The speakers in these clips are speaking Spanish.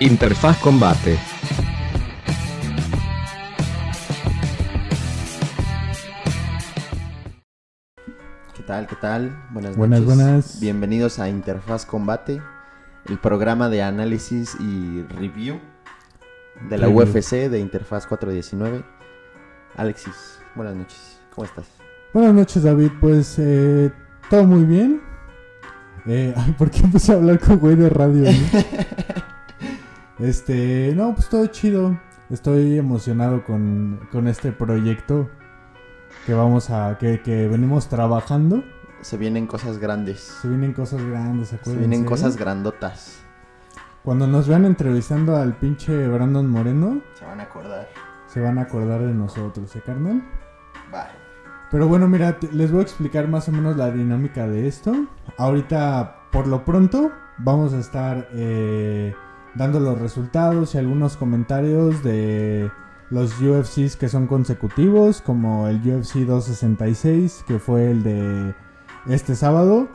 Interfaz Combate. ¿Qué tal? ¿Qué tal? Buenas, Buenas, noches. buenas. Bienvenidos a Interfaz Combate, el programa de análisis y review de la Review. UFC de Interfaz 419. Alexis, buenas noches. ¿Cómo estás? Buenas noches, David. Pues eh, todo muy bien. Eh, ¿por qué empecé a hablar con güey de radio? no? este, no, pues todo chido. Estoy emocionado con, con este proyecto que vamos a, que, que venimos trabajando. Se vienen cosas grandes. Se vienen cosas grandes, Se acuérdense. vienen cosas grandotas. Cuando nos vean entrevistando al pinche Brandon Moreno, Se van a acordar. se van a acordar de nosotros, ¿eh, carnal? Bye. Pero bueno, mira, les voy a explicar más o menos la dinámica de esto. Ahorita, por lo pronto, vamos a estar eh, dando los resultados y algunos comentarios de los UFCs que son consecutivos, como el UFC 266, que fue el de este sábado.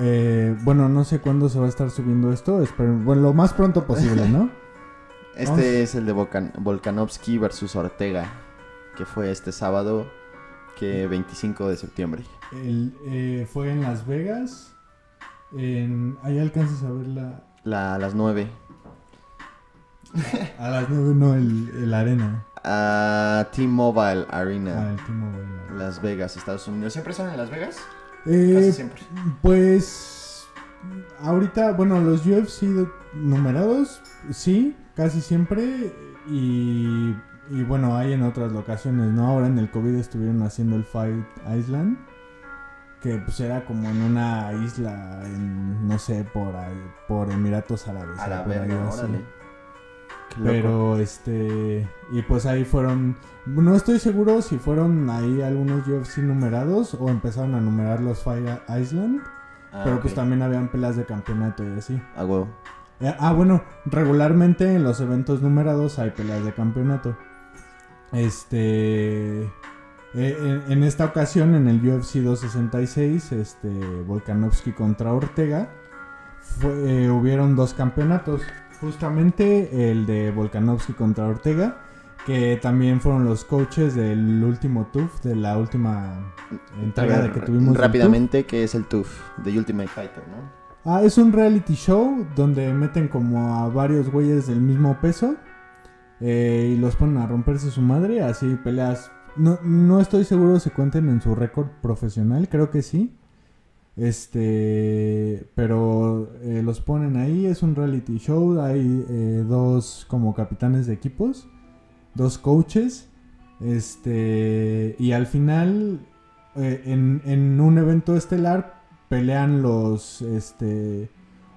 Eh, bueno, no sé cuándo se va a estar subiendo esto, espero, bueno, lo más pronto posible, ¿no? Este Vamos. es el de Volkan- Volkanovski versus Ortega, que fue este sábado, que 25 de septiembre. El, eh, fue en Las Vegas. En, ahí alcanzas a ver la, las 9. A las 9 no, el, el arena. A T-Mobile Arena. Ah, el T-Mobile. Las Vegas, Estados Unidos. ¿Siempre son en Las Vegas? Eh, Casi siempre. pues ahorita, bueno, los UFC numerados, sí, casi siempre. Y, y bueno, hay en otras locaciones, ¿no? Ahora en el COVID estuvieron haciendo el Fight Island. Que pues era como en una isla, en, no sé, por ahí, por Emiratos Árabes. La por ahí así. órale. Pero este. Y pues ahí fueron. No estoy seguro si fueron ahí algunos UFC numerados o empezaron a numerar los Fire Island. Ah, pero pues también habían pelas de campeonato y así. A huevo. Eh, ah, bueno, regularmente en los eventos numerados hay peleas de campeonato. Este. eh, en, en esta ocasión, en el UFC 266, este, Volkanovski contra Ortega, fue- eh, hubieron dos campeonatos. Justamente el de Volkanovski contra Ortega, que también fueron los coaches del último TUF, de la última entrega de que tuvimos. rápidamente, ¿qué es el TUF? The Ultimate Fighter, ¿no? Ah, es un reality show donde meten como a varios güeyes del mismo peso eh, y los ponen a romperse su madre, así peleas. No, no estoy seguro si cuenten en su récord profesional, creo que sí. Este, pero eh, los ponen ahí, es un reality show, hay eh, dos como capitanes de equipos, dos coaches, este, y al final eh, en, un evento estelar pelean los, este,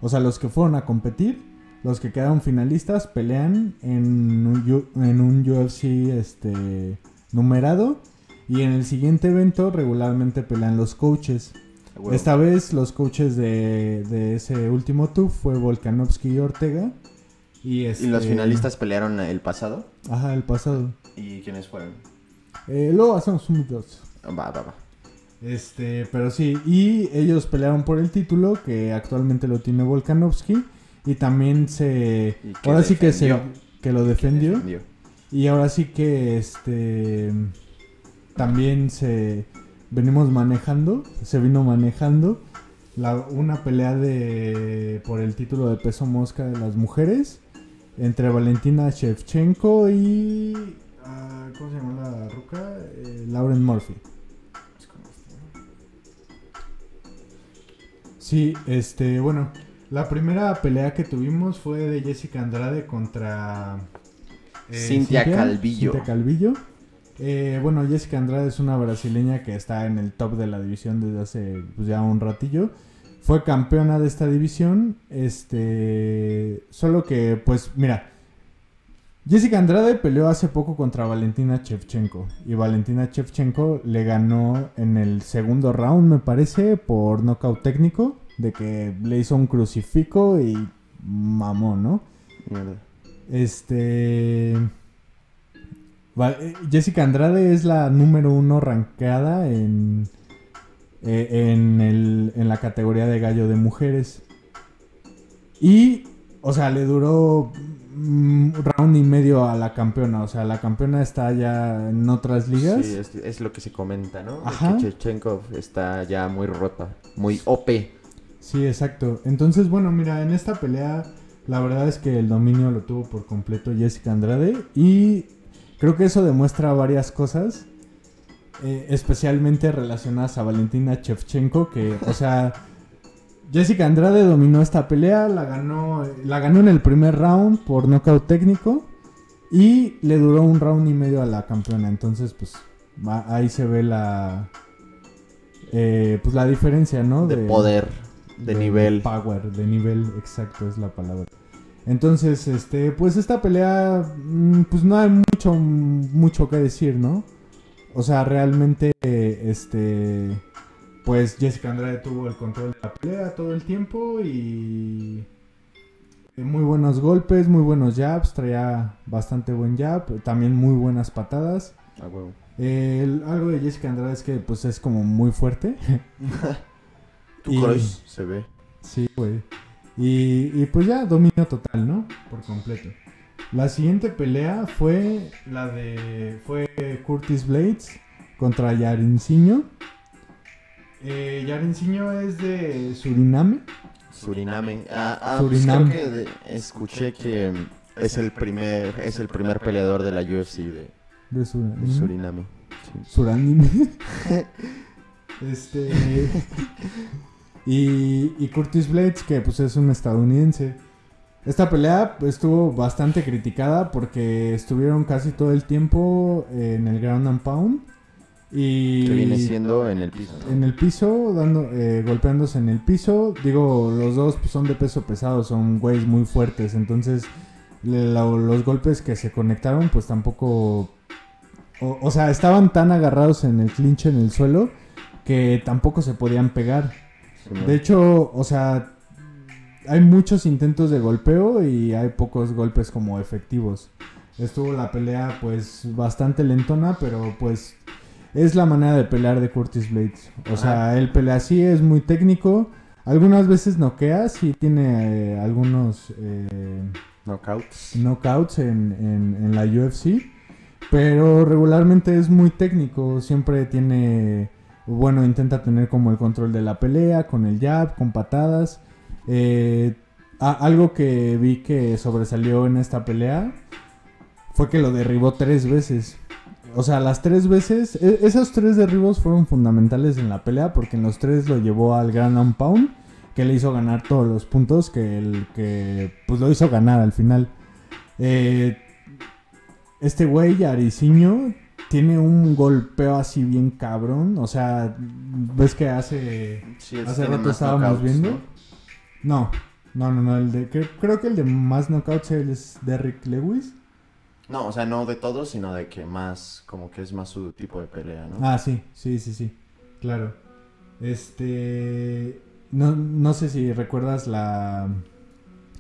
o sea, los que fueron a competir, los que quedaron finalistas pelean en un, U- en un UFC, este, numerado, y en el siguiente evento regularmente pelean los coaches. Esta vez los coaches de, de ese último TUF fue Volkanovski y Ortega. Y, ¿Y este, los finalistas pelearon el pasado? Ajá, el pasado. ¿Y quiénes fueron? Eh, luego hacemos un dos. Va, va, va. Este, pero sí, y ellos pelearon por el título que actualmente lo tiene Volkanovski y también se ¿Y qué ahora sí que se que lo defendió Defendió. y ahora sí que este también se venimos manejando, se vino manejando la, una pelea de por el título de peso mosca de las mujeres entre Valentina Shevchenko y ah, ¿cómo se llama la ruca? Eh, Lauren Murphy. Sí, este, bueno, la primera pelea que tuvimos fue de Jessica Andrade contra eh, Cintia Calvillo. Cintia Calvillo. Eh, bueno, Jessica Andrade es una brasileña que está en el top de la división desde hace pues, ya un ratillo. Fue campeona de esta división. Este, solo que, pues, mira, Jessica Andrade peleó hace poco contra Valentina Shevchenko. Y Valentina Shevchenko le ganó en el segundo round, me parece, por nocaut técnico. De que le hizo un crucifijo y mamó, ¿no? Mierda. Este. Eh, Jessica Andrade es la número uno rankeada en, eh, en, el- en la categoría de gallo de mujeres. Y, o sea, le duró mm, round y medio a la campeona. O sea, la campeona está ya en otras ligas. Sí, es, es lo que se comenta, ¿no? Ajá. Que Shevchenkov está ya muy rota, muy OP. Sí, exacto. Entonces, bueno, mira, en esta pelea la verdad es que el dominio lo tuvo por completo Jessica Andrade y creo que eso demuestra varias cosas, eh, especialmente relacionadas a Valentina Shevchenko, que, o sea, Jessica Andrade dominó esta pelea, la ganó, la ganó en el primer round por nocaut técnico y le duró un round y medio a la campeona. Entonces, pues va- ahí se ve la, eh, pues la diferencia, ¿no? De poder, de nivel. Power, de nivel, exacto es la palabra. Entonces, este, pues esta pelea, mm, pues no hay mucho, mucho que decir, ¿no? O sea, realmente, este, pues Jessica Andrade tuvo el control de la pelea todo el tiempo y eh, muy buenos golpes, muy buenos jabs, traía bastante buen jab, también muy buenas patadas. Ah, huevo. Eh, el- algo de Jessica Andrade es que pues es como muy fuerte. Tu Y- cross se ve. Sí, güey. Y, y pues ya, dominio total, ¿no? Por completo. La siguiente pelea fue la de. Fue Curtis Blades contra Yarincinho. Eh, Yarincinho es de Suriname. Suriname. Ah, ah, pues creo que de- escuché que mm, es el primer es el primer peleador de la UFC de, De Suriname. de Suriname. Sí. Este. Y, y Curtis Blades, que pues es un estadounidense. Esta pelea estuvo bastante criticada porque estuvieron casi todo el tiempo en el ground and pound. Y Que viene siendo en el piso. ¿no? en el piso, dando, eh, golpeándose en el piso. Digo, los dos pues, son de peso pesado, son güeyes muy fuertes. Entonces, le- la- los golpes que se conectaron, pues tampoco. O, o sea, estaban tan agarrados en el clinch en el suelo que tampoco se podían pegar. De hecho, o sea, hay muchos intentos de golpeo y hay pocos golpes como efectivos. Estuvo la pelea pues bastante lentona, pero pues es la manera de pelear de Curtis Blades. O sea, él pelea así, es muy técnico. Algunas veces noquea, sí tiene eh, algunos eh, Knockouts. knockouts en, en, en la UFC. Pero regularmente es muy técnico. Siempre tiene. Bueno, intenta tener como el control de la pelea, con el jab, con patadas. Eh, algo que vi que sobresalió en esta pelea fue que lo derribó tres veces. O sea, las tres veces, e- esos tres derribos fueron fundamentales en la pelea porque en los tres lo llevó al Grand and Pound, que le hizo ganar todos los puntos, que, el, que pues lo hizo ganar al final. Eh, este güey, Yariciño, tiene un golpeo así bien cabrón. O sea, ves que hace... Sí, Hace rato estábamos knockouts, viendo. ¿no? No, no, no, no. El de, cre- creo que el de más knockouts es Derrick Lewis. No, o sea, no de todos, sino de que más, como que es más su tipo de pelea, ¿no? Ah, sí, sí, sí, sí. Claro. Este. No, no sé si recuerdas la.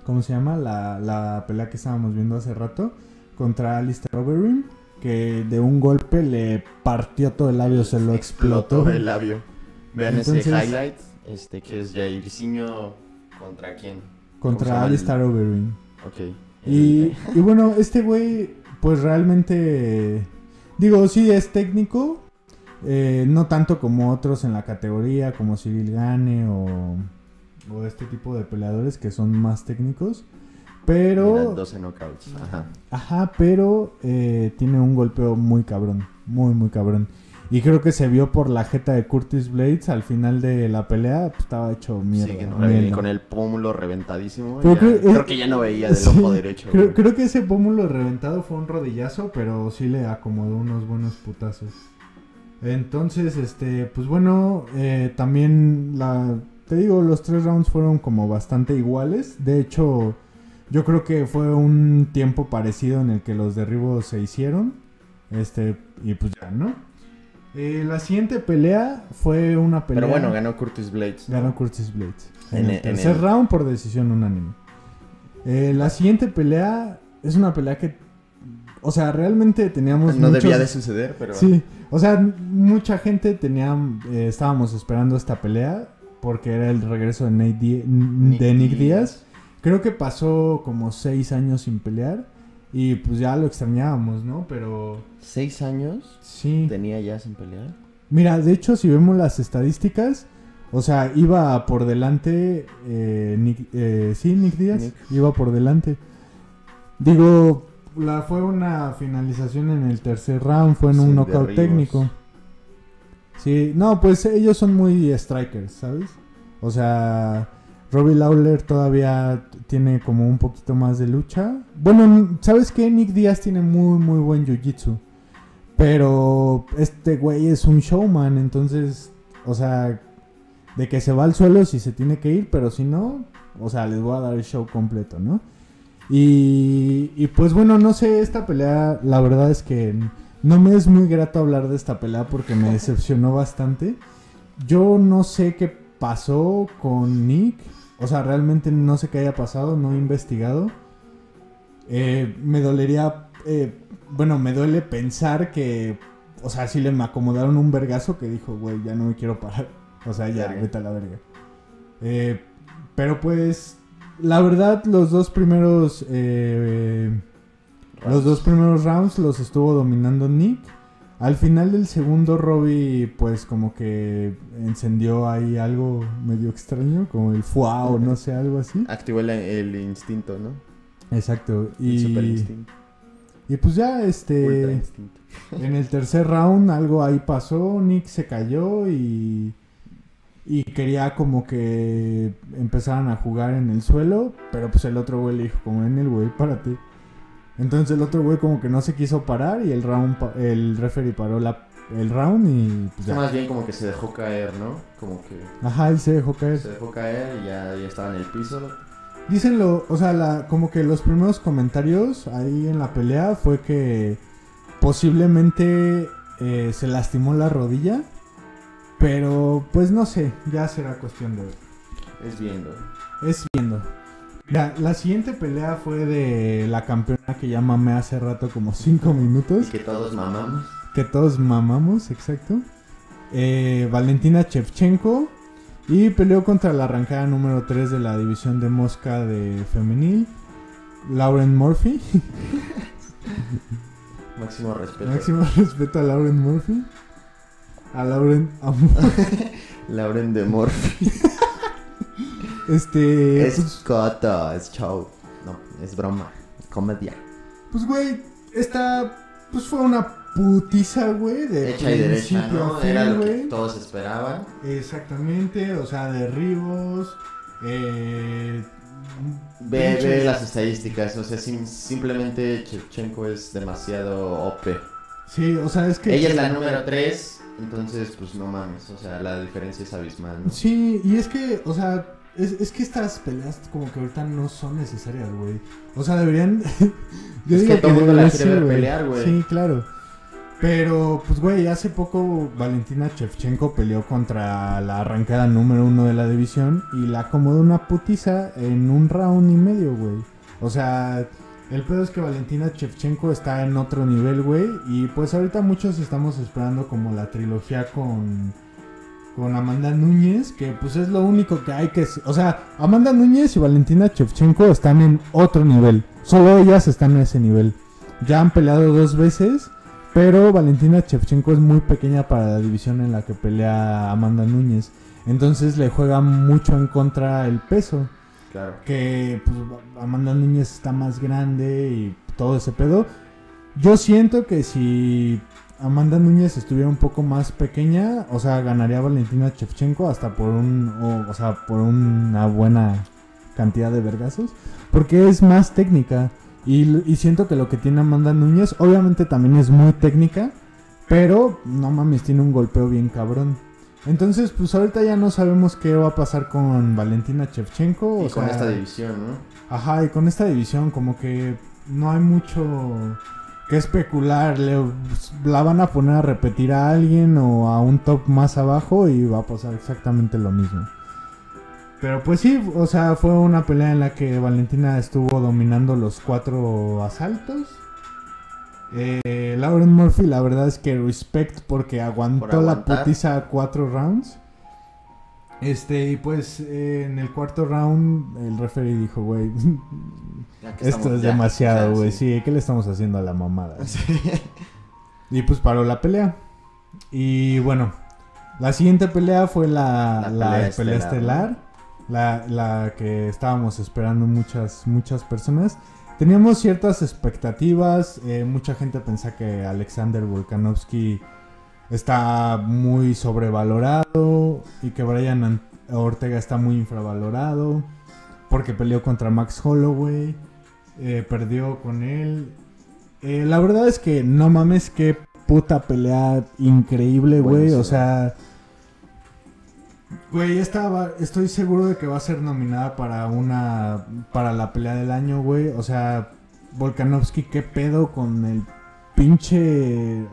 ¿Cómo se llama? La, la pelea que estábamos viendo hace rato contra Alistair Overeem. Que de un golpe le partió todo el labio, se lo explotó. el labio. Vean ese highlight, este que es Jairzinho contra quién. ¿Cómo se Contra Alistair Overeem. Ok. Y, y bueno, este güey, pues realmente, digo, sí es técnico, eh, no tanto como otros en la categoría, como Cyril Gane o, o este tipo de peleadores que son más técnicos, Mira, pero, 12 knockouts. Ajá. ajá, pero eh, tiene un golpeo muy cabrón, muy, muy cabrón. Y creo que se vio por la jeta de Curtis Blades al final de la pelea, pues, estaba hecho mierda. Sí, no, mierda. con el pómulo reventadísimo. Ya- creo- creo, que ya no veía del Sí, ojo derecho. Creo que ese pómulo reventado fue un rodillazo, pero sí le acomodó unos buenos putazos. Entonces, este, pues bueno, eh, también la, te digo, los tres rounds fueron como bastante iguales. De hecho, yo creo que fue un tiempo parecido en el que los derribos se hicieron. Este, y pues ya, ¿no? Eh, la siguiente pelea fue una pelea. Pero bueno, ganó Curtis Blades. Ganó Curtis Blades. En, En el el- en tercer el- round por decisión unánime. Eh, la siguiente pelea es una pelea que. O sea, realmente teníamos. No muchos- debía de suceder, pero. Sí, o sea, mucha gente tenía. eh, estábamos esperando esta pelea porque era el regreso de, Nate Di- de Nick Díaz. Creo que pasó como seis años sin pelear y pues ya lo extrañábamos, ¿no? Pero ¿Seis años sí. tenía ya sin pelear? Mira, de hecho, si vemos las estadísticas, o sea, iba por delante, eh, Nick, eh, sí, Nick Díaz, Nick. iba por delante. Digo, la, fue una finalización en el tercer round, fue en Sí, un knockout técnico. Sí, no, pues ellos son muy strikers, ¿sabes? O sea, Robbie Lawler todavía tiene como un poquito más de lucha. Bueno, ¿sabes qué? Nick Díaz tiene muy, muy buen jiu-jitsu. Pero este güey es un showman, entonces, o sea, de que se va al suelo si se tiene que ir, pero si no, o sea, les voy a dar el show completo, ¿no? Y, y pues bueno, no sé, esta pelea, la verdad es que no me es muy grato hablar de esta pelea porque me decepcionó bastante. Yo no sé qué pasó con Nick, o sea, realmente no sé qué haya pasado, no he investigado. Eh, me dolería, eh, bueno, me duele pensar que, o sea, si le me acomodaron un vergazo que dijo, güey, ya no me quiero parar. O sea, ya, Verga. vete a la verga. Eh, pero pues, la verdad, los dos primeros, los dos primeros rounds los estuvo dominando Nick. Al final del segundo, Robbie, pues como que encendió ahí algo medio extraño, como el fuá o no sé, algo así. Activó el, el instinto, ¿no? Exacto. El super Y, instinto. y pues ya, este, en el tercer round algo ahí pasó, Nick se cayó y, y quería como que empezaran a jugar en el suelo, pero pues el otro güey le dijo como en el güey, párate. Entonces el otro güey como que no se quiso parar y el round, pa- el referee paró la, el round y pues ya. más bien como que se dejó caer, ¿no? Como que Ajá, él se dejó caer. se dejó caer y ya, ya estaba en el piso. Dicen lo, o sea, la, como que los primeros comentarios ahí en la pelea fue que posiblemente eh, se lastimó la rodilla, pero pues no sé, ya será cuestión de ver. Es viendo. Es viendo. La, la siguiente pelea fue de la campeona que ya mamé hace rato como 5 Y minutos, que todos mamamos. que todos mamamos, exacto. Eh, Valentina Shevchenko y peleó contra la arrancada número 3 de la división de mosca de femenil, Lauren Murphy. Máximo respeto. Máximo respeto a Lauren Murphy. A Lauren. a- Lauren de Morphy. Este. es Pues, coto, es show. No, es broma. Es comedia. pues, güey, esta. Pues fue una putiza, güey. De Hecha y derecha, ¿no? fin, Era lo que todos esperaban. Exactamente, o sea, derribos. Eh. Ve, las estadísticas. O sea, sim- simplemente Chevchenko es demasiado OP. Sí, o sea, es que. Ella es la número 3. Entonces, pues no mames. O sea, la diferencia es abismal, ¿no? Sí, y es que, o sea, es, es que estas peleas como que ahorita no son necesarias, güey. O sea, deberían... Yo Es digo que todo el mundo la quiere ver pelear, güey. Sí, claro. Pero, pues, güey, hace poco Valentina Shevchenko peleó contra la arrancada número uno de la división y la acomodó una putiza en un round y medio, güey. O sea, el pedo es que Valentina Shevchenko está en otro nivel, güey. Y pues ahorita muchos estamos esperando como la trilogía con, con Amanda Núñez, que pues es lo único que hay que... O sea, Amanda Núñez y Valentina Shevchenko están en otro nivel. Solo ellas están en ese nivel. Ya han peleado dos veces, pero Valentina Shevchenko es muy pequeña para la división en la que pelea Amanda Núñez. Entonces le juega mucho en contra el peso Claro. que pues, Amanda Núñez está más grande y todo ese pedo. Yo siento que si Amanda Núñez estuviera un poco más pequeña, o sea, ganaría Valentina Shevchenko hasta por un, o, o sea, por una buena cantidad de vergazos, porque es más técnica. Y, y siento que lo que tiene Amanda Núñez, obviamente también es muy técnica, pero no mames, tiene un golpeo bien cabrón. Entonces, pues ahorita ya no sabemos qué va a pasar con Valentina Shevchenko. Y o con sea, esta división, ¿no? Ajá, y con esta división como que no hay mucho que especular. Le, la van a poner a repetir a alguien o a un top más abajo y va a pasar exactamente lo mismo. Pero pues sí, o sea, fue una pelea en la que Valentina estuvo dominando los cuatro asaltos. Eh, Lauren Murphy, la verdad es que respect porque aguantó Por la putiza cuatro rounds. Este, y pues eh, en el cuarto round el referee dijo, güey, esto estamos- es ya, demasiado, güey, sí. ¿qué le estamos haciendo a la mamada? Sí. Y pues paró la pelea. Y bueno, la siguiente pelea fue la, La la pelea pelea, estelar, estelar. La, la que estábamos esperando muchas, muchas personas. Teníamos ciertas expectativas. eh, mucha gente pensaba que Alexander Volkanovski está muy sobrevalorado y que Brian An- Ortega está muy infravalorado. Porque peleó contra Max Holloway. eh, perdió con él. Eh, la verdad es que no mames, qué puta pelea increíble, güey. O sea, güey, esta estoy seguro de que va a ser nominada para una, para la pelea del año, güey. O sea, Volkanovski, qué pedo con el pinche,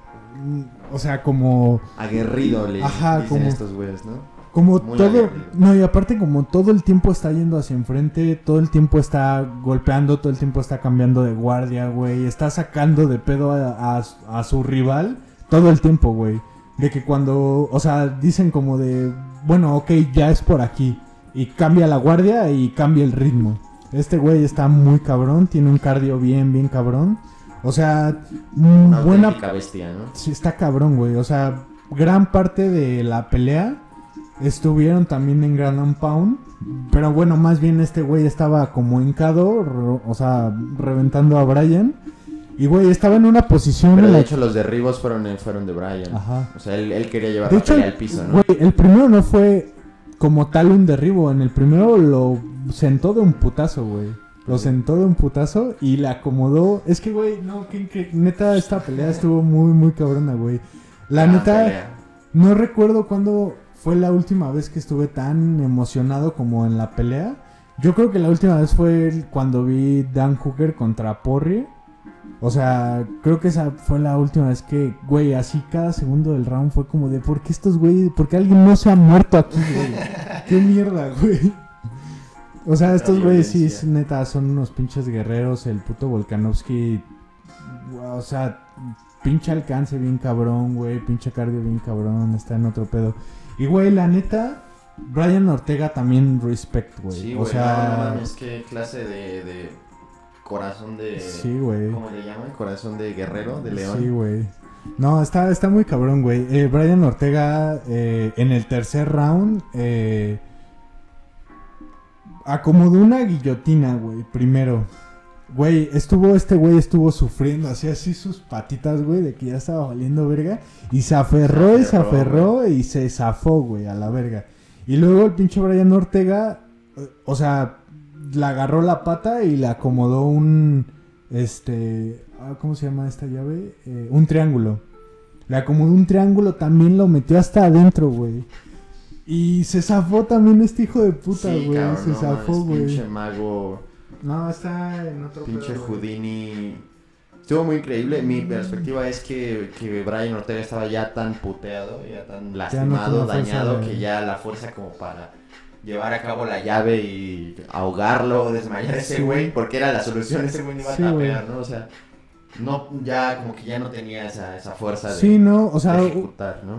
o sea, como, Aguerrido le Ajá, dicen como- estos güeyes, ¿no? como Muy todo, aguerrido. no y aparte como todo el tiempo está yendo hacia enfrente, todo el tiempo está golpeando, todo el tiempo está cambiando de guardia, güey, está sacando de pedo a, a- a su rival todo el tiempo, güey. De que cuando, o sea, dicen como de, bueno, ok, ya es por aquí. Y cambia la guardia y cambia el ritmo. Este güey está muy cabrón, tiene un cardio bien, bien cabrón. O sea, Una buena bestia, ¿no? Sí, está cabrón, güey. O sea, gran parte de la pelea estuvieron también en Grand and Pound. Pero bueno, más bien este güey estaba como hincado, o sea, reventando a Brian. Y güey, estaba en una posición Pero de la hecho los derribos fueron, fueron de Brian. Ajá. O sea, él, él quería llevar De la hecho, pelea al piso, ¿no? güey, el primero no fue como tal un derribo. En el primero lo sentó de un putazo, güey. Lo sentó de un putazo y le acomodó. Es que, güey, no, que, que- neta, esta pelea estuvo muy, muy cabrona, güey. La Gran neta, pelea. no recuerdo cuándo fue la última vez que estuve tan emocionado como en la pelea. Yo creo que la última vez fue cuando vi Dan Hooker contra Porrie. O sea, creo que esa fue la última vez que, güey, así cada segundo del round fue como de, ¿por qué estos güey, por qué alguien no se ha muerto aquí, güey? ¿Qué mierda, güey? O sea, estos güeyes sí, neta, son unos pinches guerreros. El puto Volkanovski, o sea, pinche alcance bien cabrón, güey. Pinche cardio bien cabrón. Está en otro pedo. Y, güey, la neta, Brian Ortega también respect, güey. Sí, o sea, no, no mames, qué clase de, de corazón de... sí, güey. ¿Cómo le llaman? Corazón de guerrero, de león. Sí, güey. No, está, está muy cabrón, güey. Eh, Brian Ortega eh, en el tercer round eh, acomodó una guillotina, güey, primero. Güey, estuvo, este güey estuvo sufriendo, hacía así sus patitas, güey, de que ya estaba valiendo verga. Y se aferró, y se aferró, y se zafó, güey, a la verga. Y luego el pinche Brian Ortega, eh, o sea, le agarró la pata y le acomodó un, este, ah, ¿cómo se llama esta llave? Eh, un triángulo. Le acomodó un triángulo, también lo metió hasta adentro, güey. Y se zafó también este hijo de puta, Sí, güey. cabrón, se no zafó, güey. Pinche mago, No, está en otro pinche pedo. Houdini. Estuvo muy increíble. Mi perspectiva es que, que Brian Ortega estaba ya tan puteado, ya tan lastimado, dañado, que ya la fuerza como para llevar a cabo la llave y ahogarlo, desmayar a ese Sí. güey, porque era la solución, ese güey iba a Sí, tapear, ¿no? O sea, no, ya como que ya no tenía esa, esa fuerza de, Sí, no, o sea.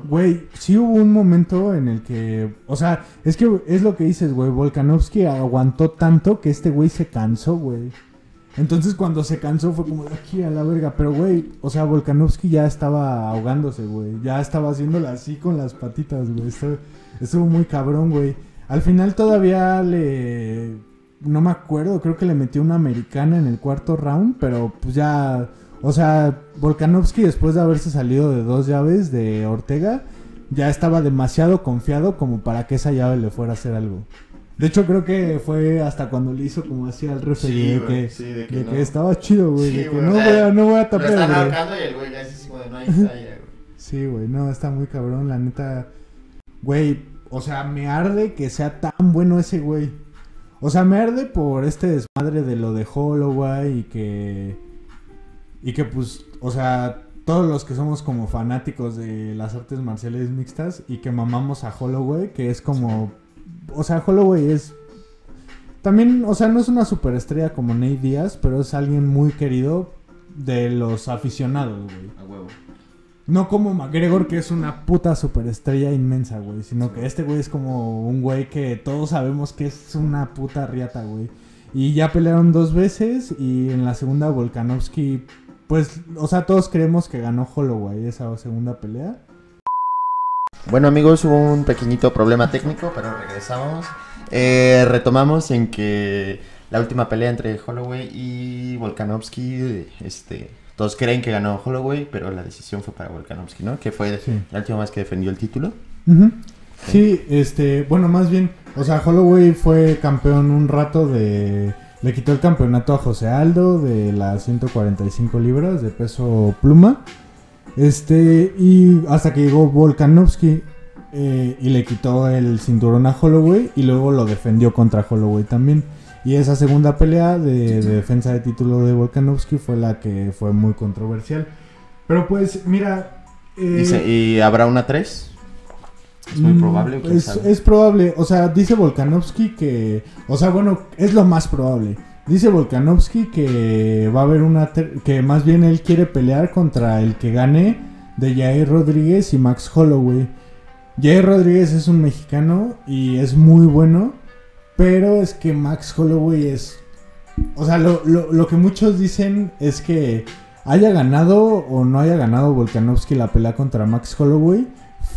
Güey, sí hubo un momento en el que, o sea, es que es lo que dices, güey, Volkanovski aguantó tanto que este güey se cansó, güey. Entonces cuando se cansó fue como aquí a la verga, pero güey, o sea, Volkanovski ya estaba ahogándose, güey, ya estaba haciéndolo así con las patitas, güey. Estuvo, estuvo muy cabrón, güey. Al final todavía le no me acuerdo, creo que le metió una americana en el cuarto round, pero pues ya o sea, Volkanovski después de haberse salido de dos llaves de Ortega, ya estaba demasiado confiado como para que esa llave le fuera a hacer algo. De hecho, creo que fue hasta cuando le hizo como así al referee de, güey, que, sí, de que de no. que estaba chido, güey. Sí, de que no, voy a, no voy a Lo tapear, están ahorcando y el güey ya es así como de no hay güey. Sí, güey, no, está muy cabrón, la neta. Güey, o sea, me arde que sea tan bueno ese güey. O sea, me arde por este desmadre de lo de Holloway y que. Y que, pues, o sea, todos los que somos como fanáticos de las artes marciales mixtas y que mamamos a Holloway, que es como. O sea, Holloway es. También, o sea, no es una superestrella como Nate Díaz, pero es alguien muy querido de los aficionados, güey. A huevo. No como McGregor, que es una puta superestrella inmensa, güey. Sino que este güey es como un güey que todos sabemos que es una puta riata, güey. Y ya pelearon dos veces y en la segunda Volkanovski, pues, o sea, todos creemos que ganó Holloway esa segunda pelea. Bueno amigos, hubo un pequeñito problema técnico, pero regresamos. Eh, retomamos en que la última pelea entre Holloway y Volkanovski, este, todos creen que ganó Holloway, pero la decisión fue para Volkanovski, ¿no? Que fue la última vez que defendió el título. sí. este, bueno, más bien, o sea, Holloway fue campeón un rato de... Le quitó el campeonato a José Aldo de las 145 libras de peso pluma. Este, y hasta que llegó Volkanovski eh, y le quitó el cinturón a Holloway y luego lo defendió contra Holloway también. Y esa segunda pelea de, defensa de título de Volkanovski fue la que fue muy controversial. Pero pues, mira... Eh, ¿Y habrá una 3? Es muy probable. Es, es, probable. O sea, dice Volkanovski que... O sea, bueno, es lo más probable. Dice Volkanovski que va a haber una... Que más bien él quiere pelear contra el que gane de Jair Rodríguez y Max Holloway. Jair Rodríguez es un mexicano y es muy bueno. Pero es que Max Holloway es. O sea, lo, lo, que muchos dicen es que haya ganado o no haya ganado Volkanovski la pelea contra Max Holloway.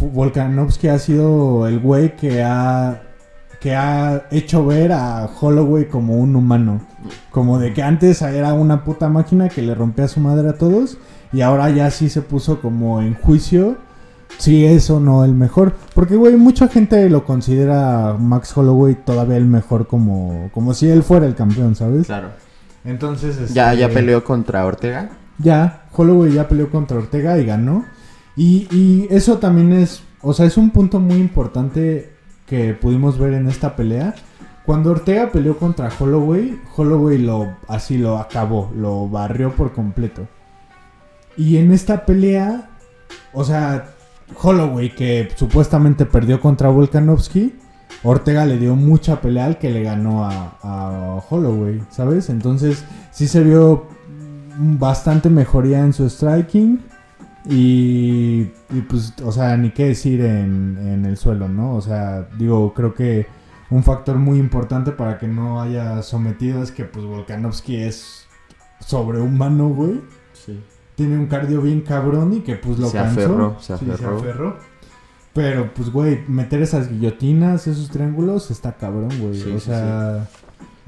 Volkanovski ha sido el güey que ha que ha hecho ver a Holloway como un humano. Como de que antes era una puta máquina que le rompía su madre a todos. Y ahora ya sí se puso como en juicio si es o no el mejor. Porque, güey, mucha gente lo considera Max Holloway todavía el mejor como, como si él fuera el campeón, ¿sabes? Claro. Entonces, ¿Ya, ¿Ya este, peleó contra Ortega? Ya, Holloway ya peleó contra Ortega y ganó. Y, eso también es, o sea, es un punto muy importante que pudimos ver en esta pelea. Cuando Ortega peleó contra Holloway, Holloway lo así lo acabó, lo barrió por completo. Y en esta pelea, o sea, Holloway, que supuestamente perdió contra Volkanovski, Ortega le dio mucha pelea al que le ganó a, Holloway, ¿sabes? Entonces sí se vio bastante mejoría en su striking. Y, pues, o sea, ni qué decir en, en, el suelo, ¿no? O sea, digo, creo que un factor muy importante para que no haya sometido es que pues Volkanovski es sobrehumano, güey. Sí tiene un cardio bien cabrón y que pues lo se Aferró, se aferró. Pero pues, güey, meter esas guillotinas, esos triángulos, está cabrón, güey. o sea...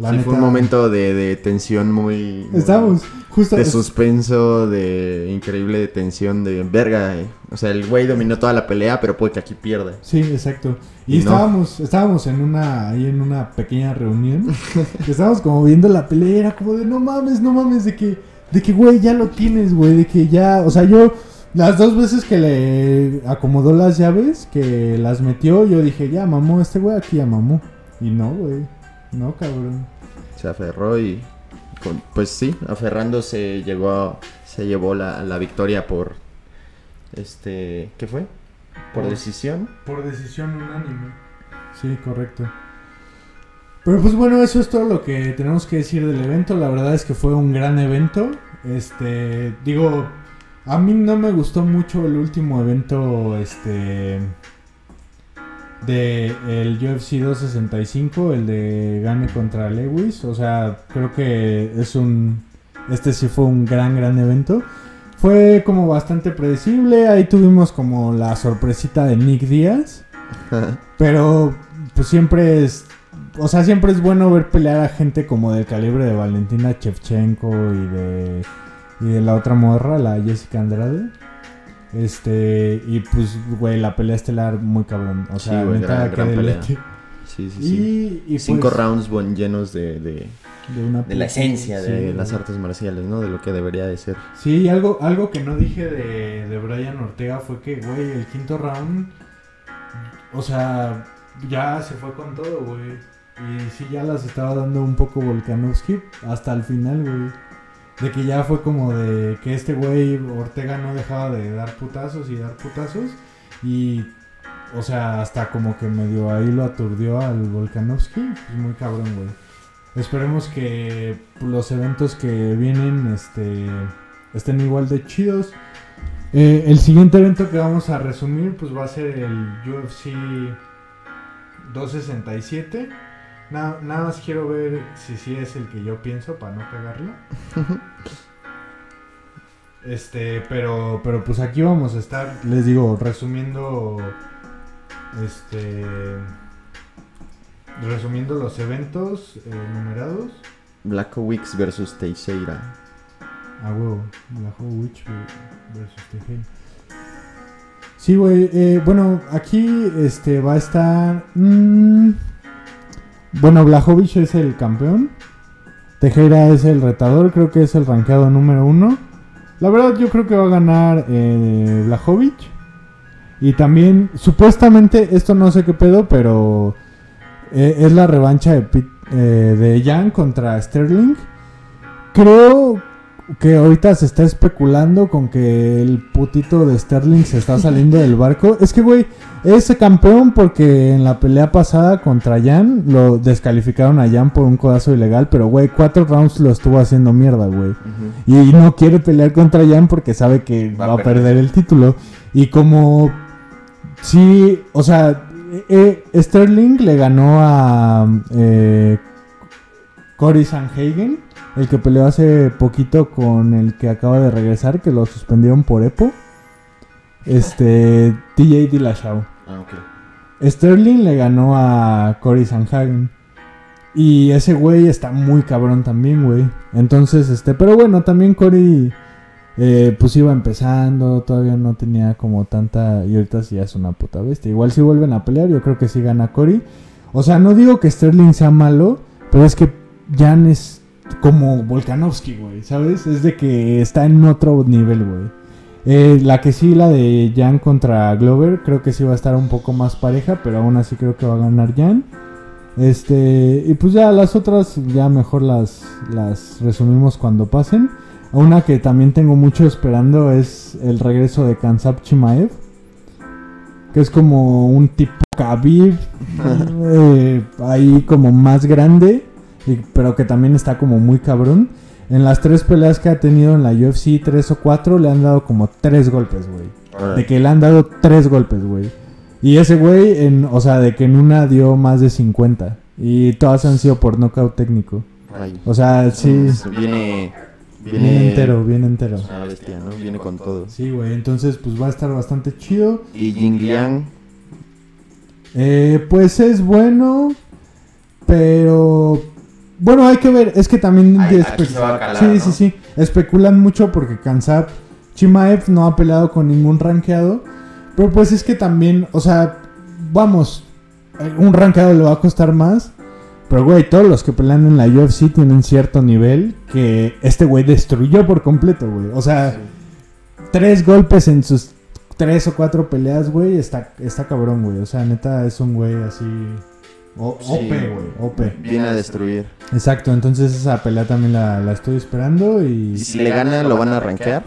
La fue un momento de, tensión muy... Estamos, justo... De suspenso, de increíble tensión, de verga. Eh. O sea, el güey dominó toda la pelea, pero puede que aquí pierda. Sí, exacto. Y, estábamos, estábamos en una, ahí en una pequeña reunión. estábamos como viendo la pelea, era como de no mames, no mames, de que de que, güey, ya lo tienes, güey, de que ya, o sea, yo las dos veces que le acomodó las llaves, que las metió, yo dije, ya mamó, este güey aquí ya mamó. Y no, güey, no, cabrón. Se aferró y, pues sí, aferrándose llegó, se llevó la, la victoria por, este, ¿qué fue? ¿Por decisión? Por decisión unánime. Sí, correcto. Pero pues bueno, eso es todo lo que tenemos que decir del evento. La verdad es que fue un gran evento. Este, digo, a mí no me gustó mucho el último evento, este, de el UFC 265, el de Gane contra Lewis. O sea, creo que es un, este sí fue un gran, gran evento. Fue como bastante predecible. Ahí tuvimos como la sorpresita de Nick Díaz. Pero pues siempre es o sea, siempre es bueno ver pelear a gente como del calibre de Valentina Chevchenko y de, y de la otra morra, la Jessica Andrade. Este, y pues, güey, la pelea estelar muy cabrón. O sea, sí, gran, pelea. Sí, sí, sí. Y, Cinco pues rounds llenos de, de, de, la esencia de las artes marciales, ¿no? De lo que debería de ser. Sí, algo, algo que no dije de, de Brian Ortega fue que, güey, el quinto round, o sea, ya se fue con todo, güey. Y sí, ya las estaba dando un poco Volkanovski hasta el final, güey. De que ya fue como de que este güey Ortega no dejaba de dar putazos y dar putazos. Y, o sea, hasta como que medio ahí lo aturdió al Volkanovski. Pues muy cabrón, güey. Esperemos que los eventos que vienen este, estén igual de chidos. Eh, el siguiente evento que vamos a resumir pues va a ser el UFC 267. Na- nada más quiero ver si sí es el que yo pienso para no cagarlo. Este, pero, pero pues aquí vamos a estar, les digo, resumiendo, este, resumiendo los eventos eh, numerados. Black Wicks versus Teixeira. Ah, huevo, Blachowicz versus Tejera. Sí, güey, eh, bueno, aquí este va a estar, mm, bueno, Blachowicz es el campeón, Tejera es el retador, creo que es el rankeado número uno. La verdad yo creo que va a ganar eh, Blachowicz. Y también, supuestamente, esto no sé qué pedo, pero eh, es la revancha de, Pit- eh, de Jan contra Sterling. Creo que ahorita se está especulando con que el putito de Sterling se está saliendo del barco. Es que, güey, es campeón porque en la pelea pasada contra Jan lo descalificaron a Jan por un codazo ilegal, pero, güey, cuatro rounds lo estuvo haciendo mierda, güey. Y no quiere pelear contra Jan porque sabe que va, a perder el título. Y como sí, o sea, eh, eh, Sterling le ganó a eh, Cory Sanhagen, el que peleó hace poquito con el que acaba de regresar, que lo suspendieron por EPO. Este, TJ Dillashaw. Ah, ok. Sterling le ganó a Cory Sanhagen. Y ese güey está muy cabrón también, güey. Entonces, este, pero bueno, también Cory eh, pues iba empezando, todavía no tenía como tanta... Y ahorita sí ya es una puta bestia. Igual si vuelven a pelear, yo creo que sí gana Cory. O sea, no digo que Sterling sea malo, pero es que Jan es como Volkanovski, güey, ¿sabes? Es de que está en otro nivel, güey. Eh, la que sí, la de Jan contra Glover, creo que sí va a estar un poco más pareja, pero aún así creo que va a ganar Jan. Este, y pues ya las otras, ya mejor las, las resumimos cuando pasen. Una que también tengo mucho esperando es el regreso de Kansap Chimaev. Que es como un tipo Khabib, eh, ahí como más grande, y- pero que también está como muy cabrón. En las tres peleas que ha tenido en la UFC, tres o cuatro, le han dado como tres golpes, güey. De que le han dado tres golpes, güey. Y ese güey, en, o sea, de que en una dio más de 50. Y todas han sido por nocaut técnico. Ay. O sea, sí, Viene. entero, bien entero. Bestia, ¿no? Viene con todo. Sí, güey, entonces pues va a estar bastante chido. Y Jing Liang. Eh, pues es bueno, pero... Bueno, hay que ver, es que también... Ay, de aquí espe- se va a calar, sí, ¿no? sí, sí. Especulan mucho porque Kansap Chimaev no ha peleado con ningún rankeado. Pero pues es que también, o sea, vamos, eh, un rankeado le va a costar más. Pero güey, todos los que pelean en la UFC tienen cierto nivel que este güey destruyó por completo, güey. O sea, tres golpes en sus tres o cuatro peleas, güey, está, está cabrón, güey. O sea, neta es un güey así... o- Sí. OP, güey, OP. Viene a destruir. Exacto, entonces esa pelea también la, la estoy esperando y... Y si le gana, lo van a rankear.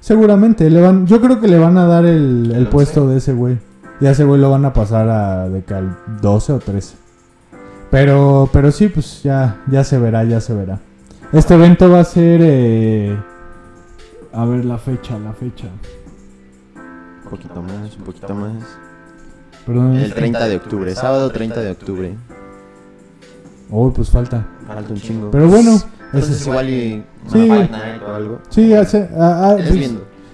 Seguramente, le van, yo creo que le van a dar el, el El puesto de ese güey. Y a ese güey lo van a pasar a de que al 12 o 13. Pero, pero sí, pues ya, ya se verá, ya se verá. Este evento va a ser... eh, A ver la fecha, la fecha. Un poquito más, un poquito más. Perdón. El 30 de octubre, sábado 30 de octubre. Uy, pues falta. Falta un chingo. Pero bueno, Entonces ese- igual y Sí. o algo. sí, hace, ah, ah, Es pues.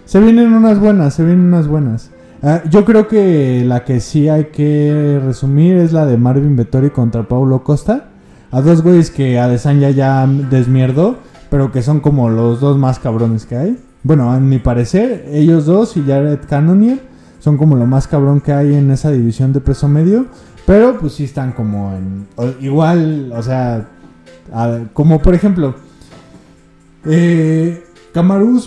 Se vienen unas buenas, se vienen unas buenas. Ah, yo creo que la que sí hay que resumir es la de Marvin Vettori contra Paulo Costa. A dos güeyes que Adesanya ya desmierdó, pero que son como los dos más cabrones que hay. Bueno, a mi parecer, ellos dos y Jared Cannonier son como lo más cabrón que hay en esa división de peso medio. Pero pues sí están como en... igual, o sea, como por ejemplo, eh, Kamaru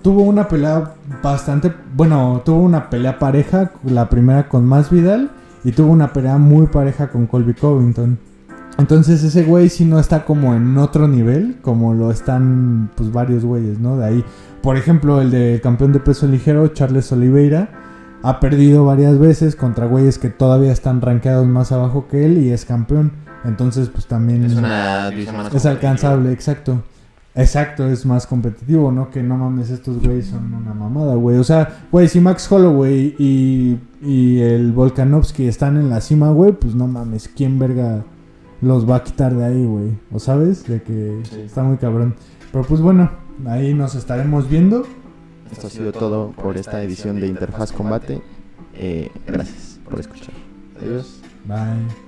tuvo una pelea bastante, bueno, tuvo una pelea pareja, la primera con Masvidal y tuvo una pelea muy pareja con Colby Covington. Entonces ese güey sí no está como en otro nivel, como lo están pues varios güeyes, ¿no? De ahí, por ejemplo, el de campeón de peso ligero, Charles Oliveira, ha perdido varias veces contra güeyes que todavía están rankeados más abajo que él y es campeón. Entonces pues también una es alcanzable, exacto. Exacto, es más competitivo, ¿no? Que no mames, estos güeyes son una mamada, güey. O sea, güey, si Max Holloway y, y el Volkanovski están en la cima, güey, pues no mames, ¿quién verga los va a quitar de ahí, güey? ¿O sabes? De que Sí. está muy cabrón. Pero pues bueno, ahí nos estaremos viendo. Esto ha sido todo por esta edición de Interfaz Combate. Eh, gracias por escuchar. Adiós. Bye.